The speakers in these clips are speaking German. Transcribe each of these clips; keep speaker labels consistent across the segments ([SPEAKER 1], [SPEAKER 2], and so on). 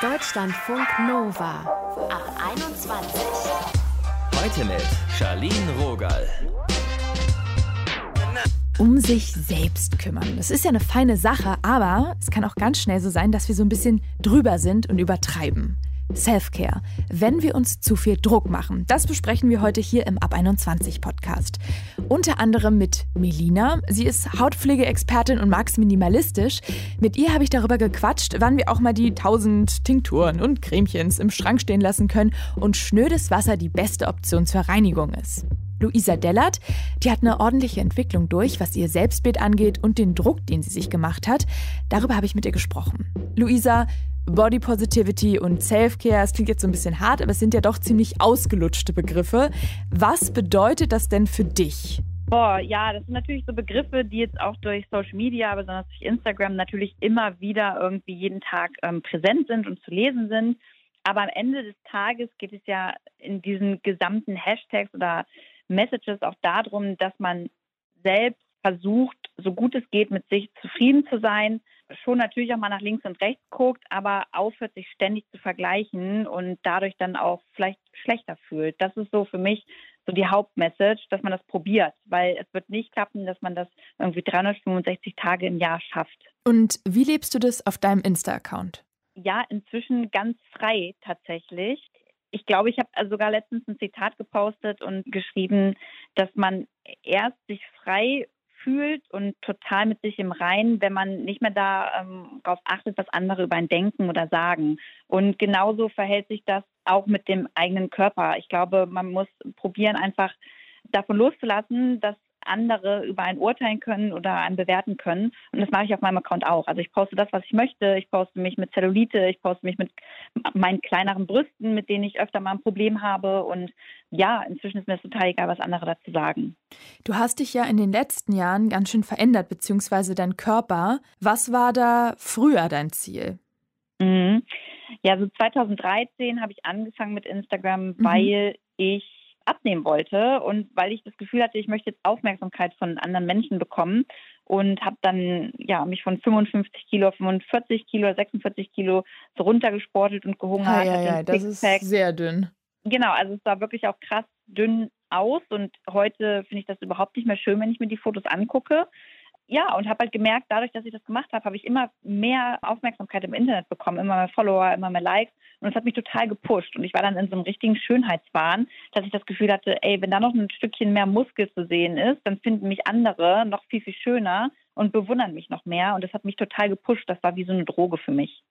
[SPEAKER 1] Deutschlandfunk Nova ab 21.
[SPEAKER 2] Heute mit Charlene Rogal.
[SPEAKER 3] Um sich selbst kümmern. Das ist ja eine feine Sache, aber es kann auch ganz schnell so sein, dass wir so ein bisschen drüber sind und übertreiben. Self-Care, wenn wir uns zu viel Druck machen. Das besprechen wir heute hier im Ab 21 Podcast. Unter anderem mit Melina. Sie ist Hautpflegeexpertin und mag es minimalistisch. Mit ihr habe ich darüber gequatscht, wann wir auch mal die tausend Tinkturen und Cremchens im Schrank stehen lassen können und schnödes Wasser die beste Option zur Reinigung ist. Luisa Dellert, die hat eine ordentliche Entwicklung durch, was ihr Selbstbild angeht und den Druck, den sie sich gemacht hat. Darüber habe ich mit ihr gesprochen. Luisa, Body Positivity und Self-Care, es klingt jetzt so ein bisschen hart, aber es sind ja doch ziemlich ausgelutschte Begriffe. Was bedeutet das denn für dich?
[SPEAKER 4] Boah, ja, das sind natürlich so Begriffe, die jetzt auch durch Social Media, besonders durch Instagram, natürlich immer wieder irgendwie jeden Tag ähm, präsent sind und zu lesen sind. Aber am Ende des Tages geht es ja in diesen gesamten Hashtags oder Messages auch darum, dass man selbst versucht, so gut es geht, mit sich zufrieden zu sein, schon natürlich auch mal nach links und rechts guckt, aber aufhört, sich ständig zu vergleichen und dadurch dann auch vielleicht schlechter fühlt. Das ist so für mich so die Hauptmessage, dass man das probiert, weil es wird nicht klappen, dass man das irgendwie 365 Tage im Jahr schafft.
[SPEAKER 3] Und wie lebst du das auf deinem Insta-Account?
[SPEAKER 4] Ja, inzwischen ganz frei tatsächlich. Ich glaube, ich habe sogar letztens ein Zitat gepostet und geschrieben, dass man erst sich frei fühlt und total mit sich im Reinen, wenn man nicht mehr darauf ähm, achtet, was andere über einen denken oder sagen. Und genauso verhält sich das auch mit dem eigenen Körper. Ich glaube, man muss probieren, einfach davon loszulassen, dass andere über einen urteilen können oder einen bewerten können. Und das mache ich auf meinem Account auch. Also ich poste das, was ich möchte. Ich poste mich mit Zellulite, ich poste mich mit meinen kleineren Brüsten, mit denen ich öfter mal ein Problem habe. Und ja, inzwischen ist mir das total egal, was andere dazu sagen.
[SPEAKER 3] Du hast dich ja in den letzten Jahren ganz schön verändert, beziehungsweise dein Körper. Was war da früher dein Ziel?
[SPEAKER 4] Mhm. Ja, so 2013 habe ich angefangen mit Instagram, mhm. weil ich abnehmen wollte und weil ich das Gefühl hatte, ich möchte jetzt Aufmerksamkeit von anderen Menschen bekommen und habe dann ja mich von 55 Kilo auf 45 Kilo, 46 Kilo so runtergesportet und gehungert.
[SPEAKER 3] Ja, ja, ja das ist sehr dünn.
[SPEAKER 4] Genau, also es sah wirklich auch krass dünn aus und heute finde ich das überhaupt nicht mehr schön, wenn ich mir die Fotos angucke ja, und habe halt gemerkt, dadurch, dass ich das gemacht habe, habe ich immer mehr Aufmerksamkeit im Internet bekommen, immer mehr Follower, immer mehr Likes. Und es hat mich total gepusht. Und ich war dann in so einem richtigen Schönheitswahn, dass ich das Gefühl hatte, ey, wenn da noch ein Stückchen mehr Muskel zu sehen ist, dann finden mich andere noch viel, viel schöner und bewundern mich noch mehr. Und das hat mich total gepusht. Das war wie so eine Droge für mich.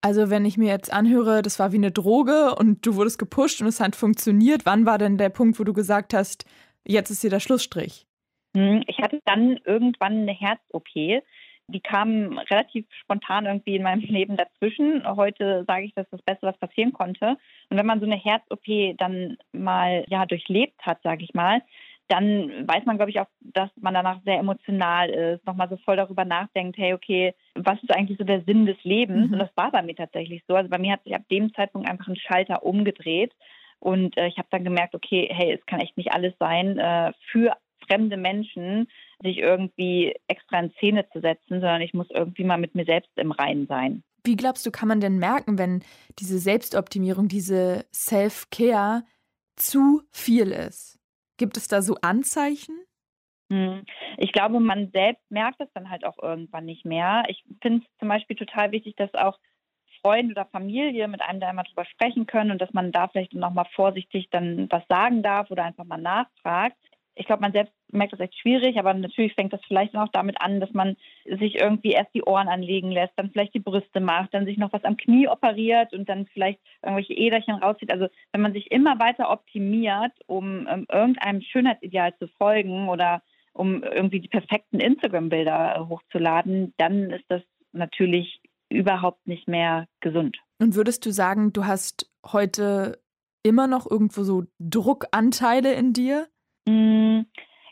[SPEAKER 3] Also wenn ich mir jetzt anhöre, das war wie eine Droge und du wurdest gepusht und es hat funktioniert, wann war denn der Punkt, wo du gesagt hast, jetzt ist hier der Schlussstrich?
[SPEAKER 4] Hm, ich hatte dann irgendwann eine Herz-OP. Die kam relativ spontan irgendwie in meinem Leben dazwischen. Heute sage ich, das ist das Beste, was passieren konnte. Und wenn man so eine Herz-OP dann mal ja durchlebt hat, sage ich mal, dann weiß man, glaube ich, auch, dass man danach sehr emotional ist, nochmal so voll darüber nachdenkt, hey, okay, was ist eigentlich so der Sinn des Lebens? Mhm. Und das war bei mir tatsächlich so. Also bei mir hat sich ab dem Zeitpunkt einfach ein Schalter umgedreht. Und äh, ich habe dann gemerkt, okay, hey, es kann echt nicht alles sein. Äh, für fremde Menschen sich irgendwie extra in Szene zu setzen, sondern ich muss irgendwie mal mit mir selbst im Reinen sein.
[SPEAKER 3] Wie glaubst du, kann man denn merken, wenn diese Selbstoptimierung, diese Self-Care zu viel ist? Gibt es da so Anzeichen?
[SPEAKER 4] Hm. Ich glaube, man selbst merkt es dann halt auch irgendwann nicht mehr. Ich finde es zum Beispiel total wichtig, dass auch Freunde oder Familie mit einem da immer drüber sprechen können und dass man da vielleicht nochmal vorsichtig dann was sagen darf oder einfach mal nachfragt ich glaube, man selbst merkt das echt schwierig, aber natürlich fängt das vielleicht auch damit an, dass man sich irgendwie erst die Ohren anlegen lässt, dann vielleicht die Brüste macht, dann sich noch was am Knie operiert und dann vielleicht irgendwelche Äderchen rauszieht. Also wenn man sich immer weiter optimiert, um, ähm, irgendeinem Schönheitsideal zu folgen oder um irgendwie die perfekten Instagram-Bilder äh, hochzuladen, dann ist das natürlich überhaupt nicht mehr gesund.
[SPEAKER 3] Und würdest du sagen, du hast heute immer noch irgendwo so Druckanteile in dir?
[SPEAKER 4] Mm,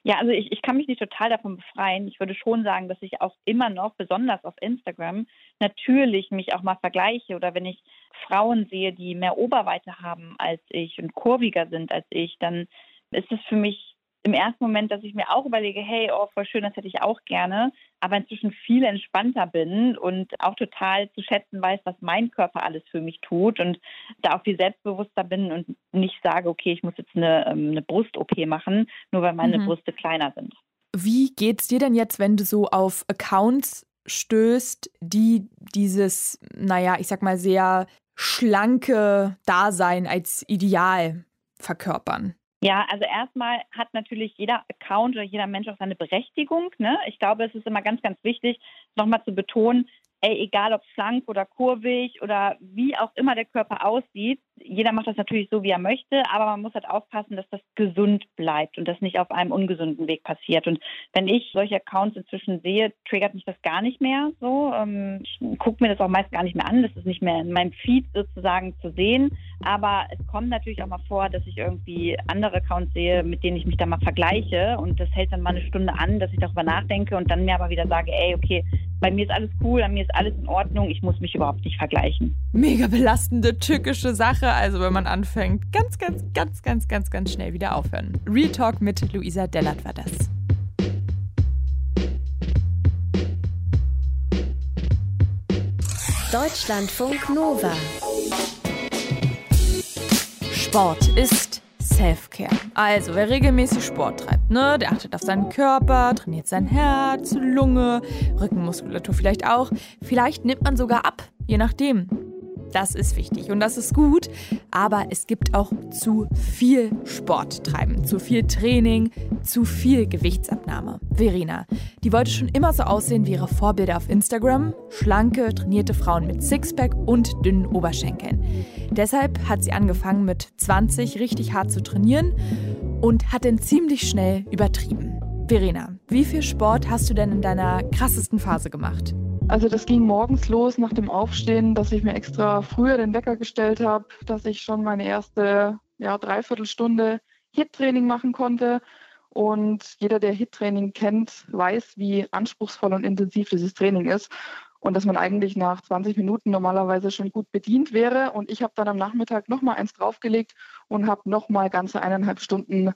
[SPEAKER 4] ja, also ich, ich kann mich nicht total davon befreien. Ich würde schon sagen, dass ich auch immer noch, besonders auf Instagram, natürlich mich auch mal vergleiche oder wenn ich Frauen sehe, die mehr Oberweite haben als ich und kurviger sind als ich, dann ist es für mich im ersten Moment, dass ich mir auch überlege, hey, oh, voll schön, das hätte ich auch gerne, aber inzwischen viel entspannter bin und auch total zu schätzen weiß, was mein Körper alles für mich tut und da auch viel selbstbewusster bin und nicht sage, okay, ich muss jetzt eine, ähm, eine Brust-OP machen, nur weil meine mhm. Brüste kleiner sind.
[SPEAKER 3] Wie geht's dir denn jetzt, wenn du so auf Accounts stößt, die dieses, naja, ich sag mal, sehr schlanke Dasein als Ideal verkörpern?
[SPEAKER 4] Ja, also erstmal hat natürlich jeder Account oder jeder Mensch auch seine Berechtigung. Ne? Ich glaube, es ist immer ganz, ganz wichtig, nochmal zu betonen, ey, egal ob schlank oder kurvig oder wie auch immer der Körper aussieht, jeder macht das natürlich so, wie er möchte, aber man muss halt aufpassen, dass das gesund bleibt und das nicht auf einem ungesunden Weg passiert. Und wenn ich solche Accounts inzwischen sehe, triggert mich das gar nicht mehr so. Ähm, ich gucke mir das auch meist gar nicht mehr an. Das ist nicht mehr in meinem Feed sozusagen zu sehen. Aber es kommt natürlich auch mal vor, dass ich irgendwie andere Accounts sehe, mit denen ich mich dann mal vergleiche. Und das hält dann mal eine Stunde an, dass ich darüber nachdenke und dann mir aber wieder sage, ey, okay, bei mir ist alles cool, bei mir ist alles in Ordnung, ich muss mich überhaupt nicht vergleichen.
[SPEAKER 3] Mega belastende, tückische Sache. Also wenn man anfängt, ganz, ganz, ganz, ganz, ganz, ganz schnell wieder aufhören. Real Talk mit Luisa Dellert war das.
[SPEAKER 1] Deutschlandfunk Nova.
[SPEAKER 3] Sport ist Self-Care. Also, wer regelmäßig Sport treibt, ne, der achtet auf seinen Körper, trainiert sein Herz, Lunge, Rückenmuskulatur vielleicht auch. Vielleicht nimmt man sogar ab, je nachdem. Das ist wichtig und das ist gut, aber es gibt auch zu viel Sport treiben, zu viel Training, zu viel Gewichtsabnahme. Verena, die wollte schon immer so aussehen wie ihre Vorbilder auf Instagram, schlanke, trainierte Frauen mit Sixpack und dünnen Oberschenkeln. Deshalb hat sie angefangen mit 20 richtig hart zu trainieren und hat dann ziemlich schnell übertrieben. Verena, wie viel Sport hast du denn in deiner krassesten Phase gemacht?
[SPEAKER 5] Also das ging morgens los nach dem Aufstehen, dass ich mir extra früher den Wecker gestellt habe, dass ich schon meine erste ja, Dreiviertelstunde HIT-Training machen konnte. Und jeder, der HIT-Training kennt, weiß, wie anspruchsvoll und intensiv dieses Training ist. Und dass man eigentlich nach 20 Minuten normalerweise schon gut bedient wäre. Und ich habe dann am Nachmittag nochmal eins draufgelegt und habe nochmal ganze eineinhalb Stunden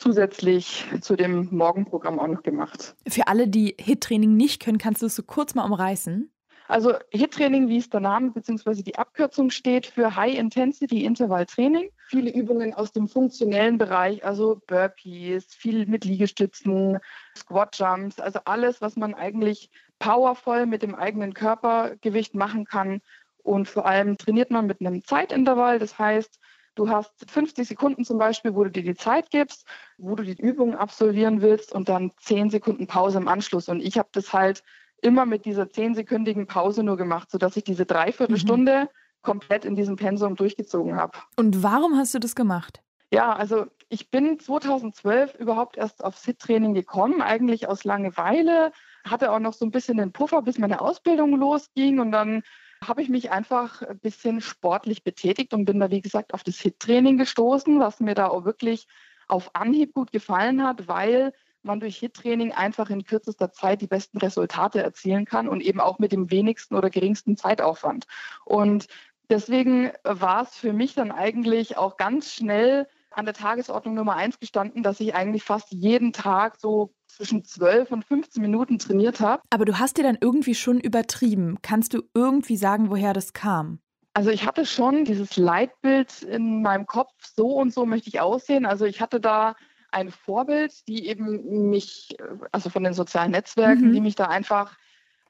[SPEAKER 5] zusätzlich zu dem Morgenprogramm auch noch gemacht.
[SPEAKER 3] Für alle, die HIT-Training nicht können, kannst du es so kurz mal umreißen?
[SPEAKER 5] Also HIT-Training, wie es der Name bzw. die Abkürzung steht, für High Intensity Interval Training. Viele Übungen aus dem funktionellen Bereich, also Burpees, viel mit Liegestützen, Squat Jumps, also alles, was man eigentlich powervoll mit dem eigenen Körpergewicht machen kann. Und vor allem trainiert man mit einem Zeitintervall. Das heißt, Du hast 50 Sekunden zum Beispiel, wo du dir die Zeit gibst, wo du die Übung absolvieren willst und dann 10 Sekunden Pause im Anschluss. Und ich habe das halt immer mit dieser 10-sekündigen Pause nur gemacht, sodass ich diese Dreiviertelstunde mhm. komplett in diesem Pensum durchgezogen habe.
[SPEAKER 3] Und warum hast du das gemacht?
[SPEAKER 5] Ja, also ich bin 2012 überhaupt erst auf SIT-Training gekommen, eigentlich aus Langeweile, hatte auch noch so ein bisschen den Puffer, bis meine Ausbildung losging und dann habe ich mich einfach ein bisschen sportlich betätigt und bin da, wie gesagt, auf das HIT-Training gestoßen, was mir da auch wirklich auf Anhieb gut gefallen hat, weil man durch HIT-Training einfach in kürzester Zeit die besten Resultate erzielen kann und eben auch mit dem wenigsten oder geringsten Zeitaufwand. Und deswegen war es für mich dann eigentlich auch ganz schnell an der Tagesordnung Nummer eins gestanden, dass ich eigentlich fast jeden Tag so zwischen 12 und 15 Minuten trainiert habe.
[SPEAKER 3] Aber du hast dir dann irgendwie schon übertrieben. Kannst du irgendwie sagen, woher das kam?
[SPEAKER 5] Also ich hatte schon dieses Leitbild in meinem Kopf, so und so möchte ich aussehen. Also ich hatte da ein Vorbild, die eben mich, also von den sozialen Netzwerken, mhm. die mich da einfach,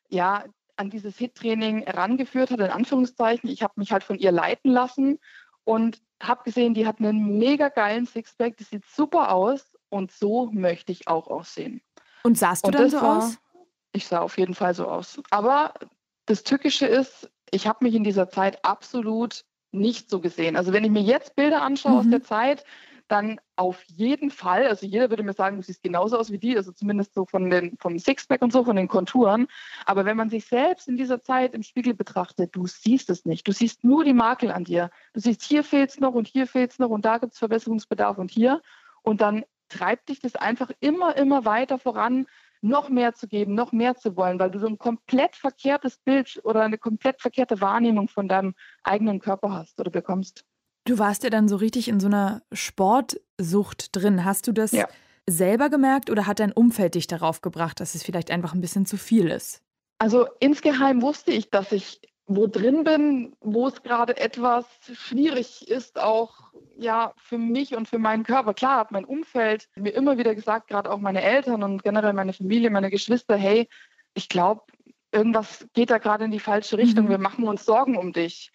[SPEAKER 5] ja, an dieses Hit-Training herangeführt hat, in Anführungszeichen. Ich habe mich halt von ihr leiten lassen und habe gesehen, die hat einen mega geilen Sixpack, die sieht super aus und so möchte ich auch aussehen.
[SPEAKER 3] Und sahst du und dann so war, aus?
[SPEAKER 5] Ich sah auf jeden Fall so aus. Aber das Tückische ist, ich habe mich in dieser Zeit absolut nicht so gesehen. Also wenn ich mir jetzt Bilder anschaue mhm. aus der Zeit, dann auf jeden Fall, also jeder würde mir sagen, du siehst genauso aus wie die, also zumindest so von den, vom Sixpack und so, von den Konturen. Aber wenn man sich selbst in dieser Zeit im Spiegel betrachtet, du siehst es nicht. Du siehst nur die Makel an dir. Du siehst, hier fehlt es noch und hier fehlt es noch und da gibt es Verbesserungsbedarf und hier. Und dann treibt dich das einfach immer, immer weiter voran, noch mehr zu geben, noch mehr zu wollen, weil du so ein komplett verkehrtes Bild oder eine komplett verkehrte Wahrnehmung von deinem eigenen Körper hast oder bekommst.
[SPEAKER 3] Du warst ja dann so richtig in so einer Sportsucht drin. Hast du das
[SPEAKER 5] ja.
[SPEAKER 3] selber gemerkt oder hat dein Umfeld dich darauf gebracht, dass es vielleicht einfach ein bisschen zu viel ist?
[SPEAKER 5] Also insgeheim wusste ich, dass ich wo drin bin, wo es gerade etwas schwierig ist, auch ja für mich und für meinen Körper. Klar hat mein Umfeld mir immer wieder gesagt, gerade auch meine Eltern und generell meine Familie, meine Geschwister, hey, ich glaube, irgendwas geht da gerade in die falsche Richtung. Mhm. Wir machen uns Sorgen um dich.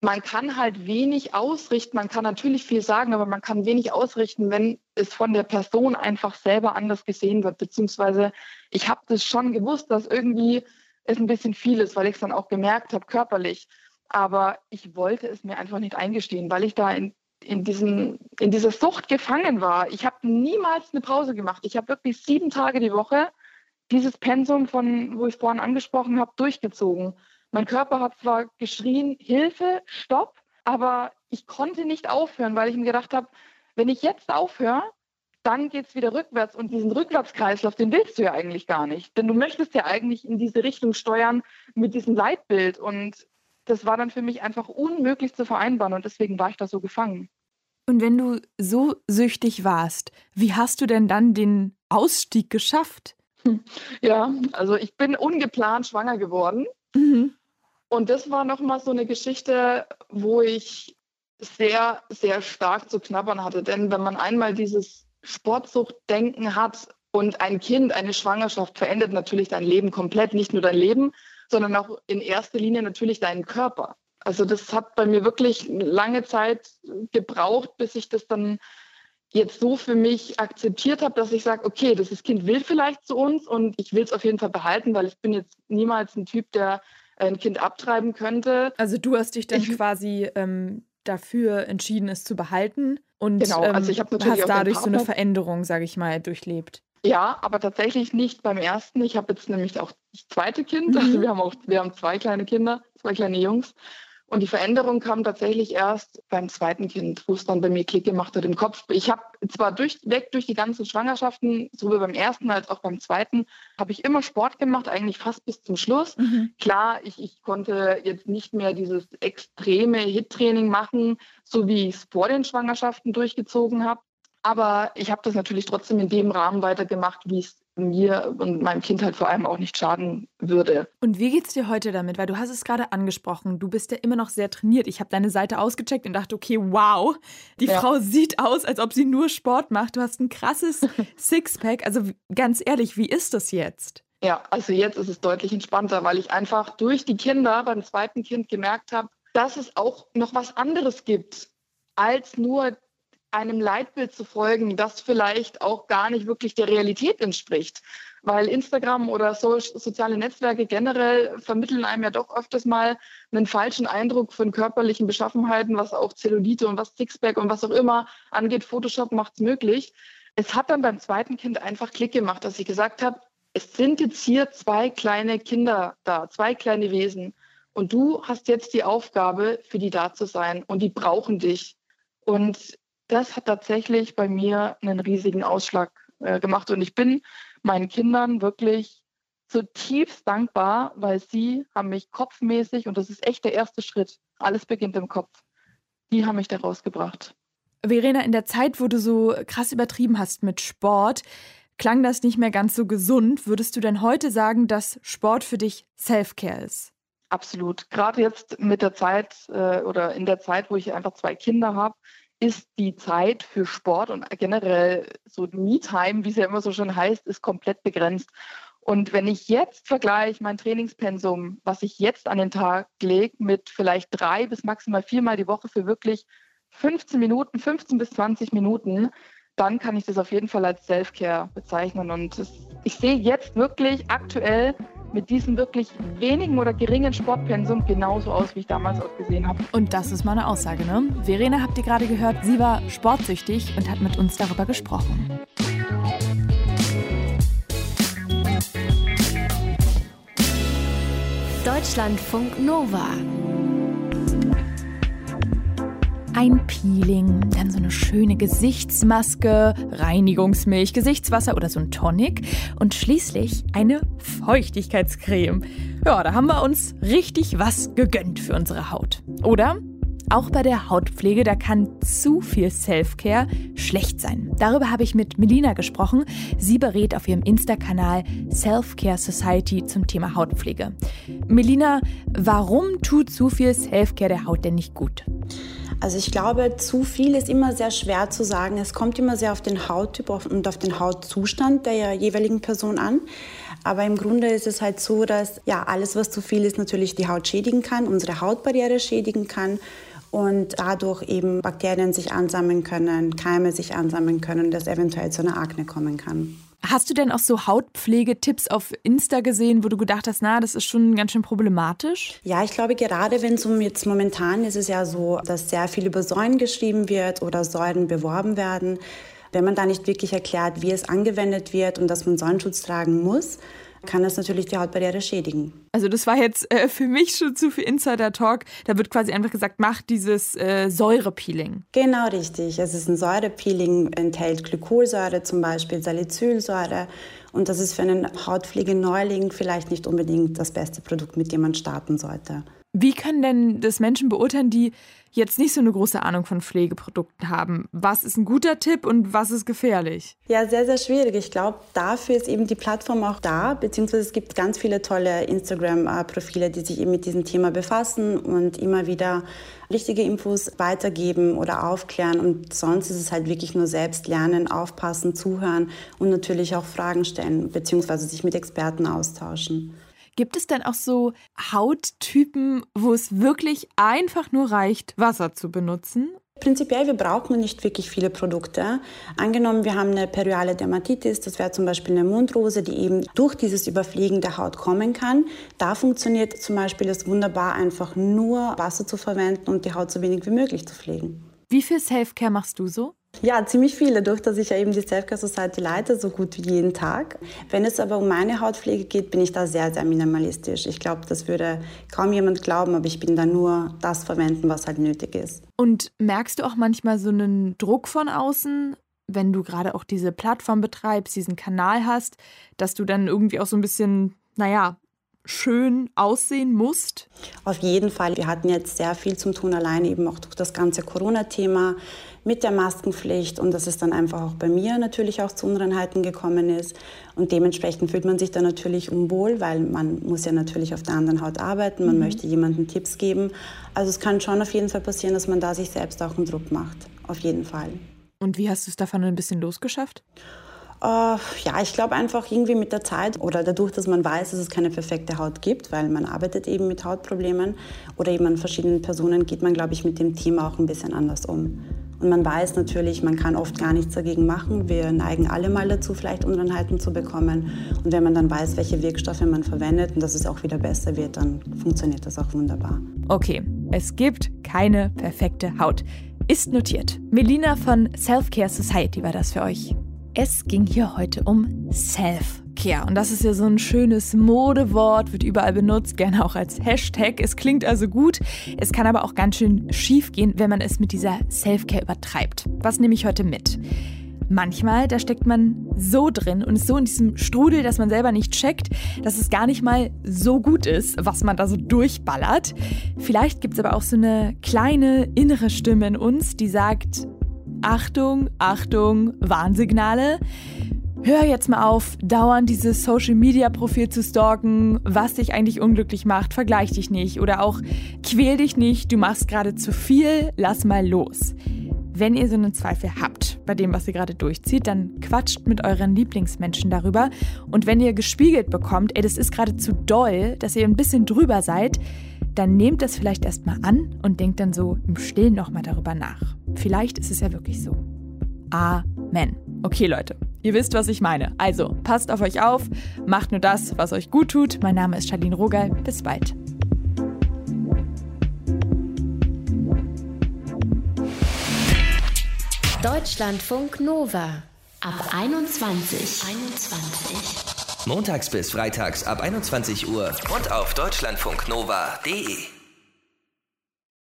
[SPEAKER 5] Man kann halt wenig ausrichten. Man kann natürlich viel sagen, aber man kann wenig ausrichten, wenn es von der Person einfach selber anders gesehen wird. Beziehungsweise ich habe das schon gewusst, dass irgendwie es ein bisschen viel ist, weil ich es dann auch gemerkt habe körperlich. Aber ich wollte es mir einfach nicht eingestehen, weil ich da in, in, diesen, in dieser Sucht gefangen war. Ich habe niemals eine Pause gemacht. Ich habe wirklich sieben Tage die Woche dieses Pensum, von wo ich vorhin angesprochen habe, durchgezogen. Mein Körper hat zwar geschrien, Hilfe, Stopp, aber ich konnte nicht aufhören, weil ich mir gedacht habe, wenn ich jetzt aufhöre, dann geht es wieder rückwärts. Und diesen Rückwärtskreislauf, den willst du ja eigentlich gar nicht. Denn du möchtest ja eigentlich in diese Richtung steuern mit diesem Leitbild. Und das war dann für mich einfach unmöglich zu vereinbaren. Und deswegen war ich da so gefangen.
[SPEAKER 3] Und wenn du so süchtig warst, wie hast du denn dann den Ausstieg geschafft?
[SPEAKER 5] Ja, also ich bin ungeplant schwanger geworden. Mhm. Und das war nochmal so eine Geschichte, wo ich sehr, sehr stark zu knabbern hatte. Denn wenn man einmal dieses Sportsuchtdenken hat und ein Kind, eine Schwangerschaft verändert natürlich dein Leben komplett, nicht nur dein Leben, sondern auch in erster Linie natürlich deinen Körper. Also das hat bei mir wirklich lange Zeit gebraucht, bis ich das dann jetzt so für mich akzeptiert habe, dass ich sage, okay, das Kind will vielleicht zu uns und ich will es auf jeden Fall behalten, weil ich bin jetzt niemals ein Typ, der ein Kind abtreiben könnte.
[SPEAKER 3] Also du hast dich dann ich, quasi ähm, dafür entschieden, es zu behalten und genau, also ich ähm, natürlich hast dadurch so eine Veränderung, sage ich mal, durchlebt.
[SPEAKER 5] Ja, aber tatsächlich nicht beim ersten. Ich habe jetzt nämlich auch das zweite Kind. Mhm. Also wir haben auch, wir haben zwei kleine Kinder, zwei kleine Jungs. Und die Veränderung kam tatsächlich erst beim zweiten Kind, wo es dann bei mir Klick gemacht hat im Kopf. Ich habe zwar durchweg durch die ganzen Schwangerschaften, sowohl beim ersten als auch beim zweiten, habe ich immer Sport gemacht, eigentlich fast bis zum Schluss. Mhm. Klar, ich, ich konnte jetzt nicht mehr dieses extreme Hit-Training machen, so wie ich es vor den Schwangerschaften durchgezogen habe. Aber ich habe das natürlich trotzdem in dem Rahmen weitergemacht, wie es mir und meinem Kind halt vor allem auch nicht schaden würde.
[SPEAKER 3] Und wie geht's dir heute damit? Weil du hast es gerade angesprochen, du bist ja immer noch sehr trainiert. Ich habe deine Seite ausgecheckt und dachte, okay, wow, die ja. Frau sieht aus, als ob sie nur Sport macht. Du hast ein krasses Sixpack. Also ganz ehrlich, wie ist das jetzt?
[SPEAKER 5] Ja, also jetzt ist es deutlich entspannter, weil ich einfach durch die Kinder beim zweiten Kind gemerkt habe, dass es auch noch was anderes gibt als nur einem Leitbild zu folgen, das vielleicht auch gar nicht wirklich der Realität entspricht. Weil Instagram oder so, soziale Netzwerke generell vermitteln einem ja doch öfters mal einen falschen Eindruck von körperlichen Beschaffenheiten, was auch Zellulite und was Sixpack und was auch immer angeht. Photoshop macht es möglich. Es hat dann beim zweiten Kind einfach Klick gemacht, dass ich gesagt habe, es sind jetzt hier zwei kleine Kinder da, zwei kleine Wesen. Und du hast jetzt die Aufgabe, für die da zu sein. Und die brauchen dich. Und das hat tatsächlich bei mir einen riesigen Ausschlag äh, gemacht. Und ich bin meinen Kindern wirklich zutiefst dankbar, weil sie haben mich kopfmäßig, und das ist echt der erste Schritt, alles beginnt im Kopf, die haben mich da rausgebracht.
[SPEAKER 3] Verena, in der Zeit, wo du so krass übertrieben hast mit Sport, klang das nicht mehr ganz so gesund. Würdest du denn heute sagen, dass Sport für dich Self-Care ist?
[SPEAKER 5] Absolut. Gerade jetzt mit der Zeit äh, oder in der Zeit, wo ich einfach zwei Kinder habe, ist die Zeit für Sport und generell so Me-Time, wie es ja immer so schön heißt, ist komplett begrenzt. Und wenn ich jetzt vergleiche mein Trainingspensum, was ich jetzt an den Tag lege, mit vielleicht drei bis maximal viermal die Woche für wirklich 15 Minuten, 15 bis 20 Minuten, dann kann ich das auf jeden Fall als Self-Care bezeichnen. Und das, ich sehe jetzt wirklich aktuell mit diesem wirklich wenigen oder geringen Sportpensum genauso aus, wie ich damals auch gesehen habe.
[SPEAKER 3] Und das ist meine Aussage, ne? Verena habt ihr gerade gehört, sie war sportsüchtig und hat mit uns darüber gesprochen.
[SPEAKER 1] Deutschlandfunk Nova
[SPEAKER 3] ein Peeling, dann so eine schöne Gesichtsmaske, Reinigungsmilch, Gesichtswasser oder so ein Tonic und schließlich eine Feuchtigkeitscreme. Ja, da haben wir uns richtig was gegönnt für unsere Haut. Oder? Auch bei der Hautpflege, da kann zu viel Self-Care schlecht sein. Darüber habe ich mit Melina gesprochen. Sie berät auf ihrem Insta-Kanal Self-Care Society zum Thema Hautpflege. Melina, warum tut zu viel Self-Care der Haut denn nicht gut?
[SPEAKER 6] Also ich glaube, zu viel ist immer sehr schwer zu sagen. Es kommt immer sehr auf den Hauttyp und auf den Hautzustand der jeweiligen Person an. Aber im Grunde ist es halt so, dass ja alles, was zu viel ist, natürlich die Haut schädigen kann, unsere Hautbarriere schädigen kann und dadurch eben Bakterien sich ansammeln können, Keime sich ansammeln können, dass eventuell zu einer Akne kommen kann.
[SPEAKER 3] Hast du denn auch so Hautpflegetipps auf Insta gesehen, wo du gedacht hast, na, das ist schon ganz schön problematisch?
[SPEAKER 6] Ja, ich glaube, gerade wenn es um jetzt momentan ist es ja so, dass sehr viel über Säuren geschrieben wird oder Säuren beworben werden. Wenn man da nicht wirklich erklärt, wie es angewendet wird und dass man Sonnenschutz tragen muss, kann das natürlich die Hautbarriere schädigen.
[SPEAKER 3] Also das war jetzt äh, für mich schon zu viel Insider-Talk. Da wird quasi einfach gesagt, mach dieses äh, Säurepeeling.
[SPEAKER 6] Genau richtig. Es ist ein Säurepeeling, enthält Glykolsäure zum Beispiel, Salicylsäure. Und das ist für einen Hautpflegeneuling vielleicht nicht unbedingt das beste Produkt, mit dem man starten sollte.
[SPEAKER 3] Wie können denn das Menschen beurteilen, die jetzt nicht so eine große Ahnung von Pflegeprodukten haben? Was ist ein guter Tipp und was ist gefährlich?
[SPEAKER 6] Ja, sehr, sehr schwierig. Ich glaube, dafür ist eben die Plattform auch da, beziehungsweise es gibt ganz viele tolle Instagram-Profile, die sich eben mit diesem Thema befassen und immer wieder richtige Infos weitergeben oder aufklären. Und sonst ist es halt wirklich nur selbst lernen, aufpassen, zuhören und natürlich auch Fragen stellen, beziehungsweise sich mit Experten austauschen.
[SPEAKER 3] Gibt es denn auch so Hauttypen, wo es wirklich einfach nur reicht, Wasser zu benutzen?
[SPEAKER 6] Prinzipiell, wir brauchen nicht wirklich viele Produkte. Angenommen, wir haben eine periale Dermatitis, das wäre zum Beispiel eine Mundrose, die eben durch dieses Überfliegen der Haut kommen kann. Da funktioniert zum Beispiel es wunderbar, einfach nur Wasser zu verwenden und die Haut so wenig wie möglich zu pflegen.
[SPEAKER 3] Wie viel Selfcare machst du so?
[SPEAKER 6] Ja, ziemlich viele, durch dass ich ja eben die Selfcare Society leite, so gut wie jeden Tag. Wenn es aber um meine Hautpflege geht, bin ich da sehr, sehr minimalistisch. Ich glaube, das würde kaum jemand glauben, aber ich bin da nur das verwenden, was halt nötig ist.
[SPEAKER 3] Und merkst du auch manchmal so einen Druck von außen, wenn du gerade auch diese Plattform betreibst, diesen Kanal hast, dass du dann irgendwie auch so ein bisschen, naja, schön aussehen musst?
[SPEAKER 6] Auf jeden Fall. Wir hatten jetzt sehr viel zum tun, allein eben auch durch das ganze Corona-Thema mit der Maskenpflicht und dass es dann einfach auch bei mir natürlich auch zu Unreinheiten gekommen ist. Und dementsprechend fühlt man sich dann natürlich unwohl, weil man muss ja natürlich auf der anderen Haut arbeiten, man mhm. möchte jemandem Tipps geben. Also es kann schon auf jeden Fall passieren, dass man da sich selbst auch einen Druck macht. Auf jeden Fall.
[SPEAKER 3] Und wie hast du es davon ein bisschen losgeschafft?
[SPEAKER 6] Uh, ja, ich glaube einfach irgendwie mit der Zeit oder dadurch, dass man weiß, dass es keine perfekte Haut gibt, weil man arbeitet eben mit Hautproblemen oder eben an verschiedenen Personen, geht man, glaube ich, mit dem Thema auch ein bisschen anders um. Und man weiß natürlich, man kann oft gar nichts dagegen machen. Wir neigen alle mal dazu, vielleicht Unreinheiten zu bekommen. Und wenn man dann weiß, welche Wirkstoffe man verwendet und dass es auch wieder besser wird, dann funktioniert das auch wunderbar.
[SPEAKER 3] Okay, es gibt keine perfekte Haut. Ist notiert. Melina von Self-Care Society war das für euch. Es ging hier heute um Self-Care. Und das ist ja so ein schönes Modewort, wird überall benutzt, gerne auch als Hashtag. Es klingt also gut, es kann aber auch ganz schön schief gehen, wenn man es mit dieser Self-Care übertreibt. Was nehme ich heute mit? Manchmal, da steckt man so drin und ist so in diesem Strudel, dass man selber nicht checkt, dass es gar nicht mal so gut ist, was man da so durchballert. Vielleicht gibt es aber auch so eine kleine innere Stimme in uns, die sagt, Achtung, Achtung, Warnsignale. Hör jetzt mal auf, dauernd dieses Social Media Profil zu stalken, was dich eigentlich unglücklich macht, vergleich dich nicht oder auch quäl dich nicht, du machst gerade zu viel, lass mal los. Wenn ihr so einen Zweifel habt bei dem, was ihr gerade durchzieht, dann quatscht mit euren Lieblingsmenschen darüber. Und wenn ihr gespiegelt bekommt, ey, das ist gerade zu doll, dass ihr ein bisschen drüber seid, dann nehmt das vielleicht erstmal an und denkt dann so im Stillen nochmal darüber nach. Vielleicht ist es ja wirklich so. Amen. Okay, Leute, ihr wisst, was ich meine. Also, passt auf euch auf, macht nur das, was euch gut tut. Mein Name ist Charlene Rogal. Bis bald.
[SPEAKER 1] Deutschlandfunk Nova. Ab 21. 21.
[SPEAKER 2] Montags bis freitags ab 21 Uhr und auf deutschlandfunknova.de.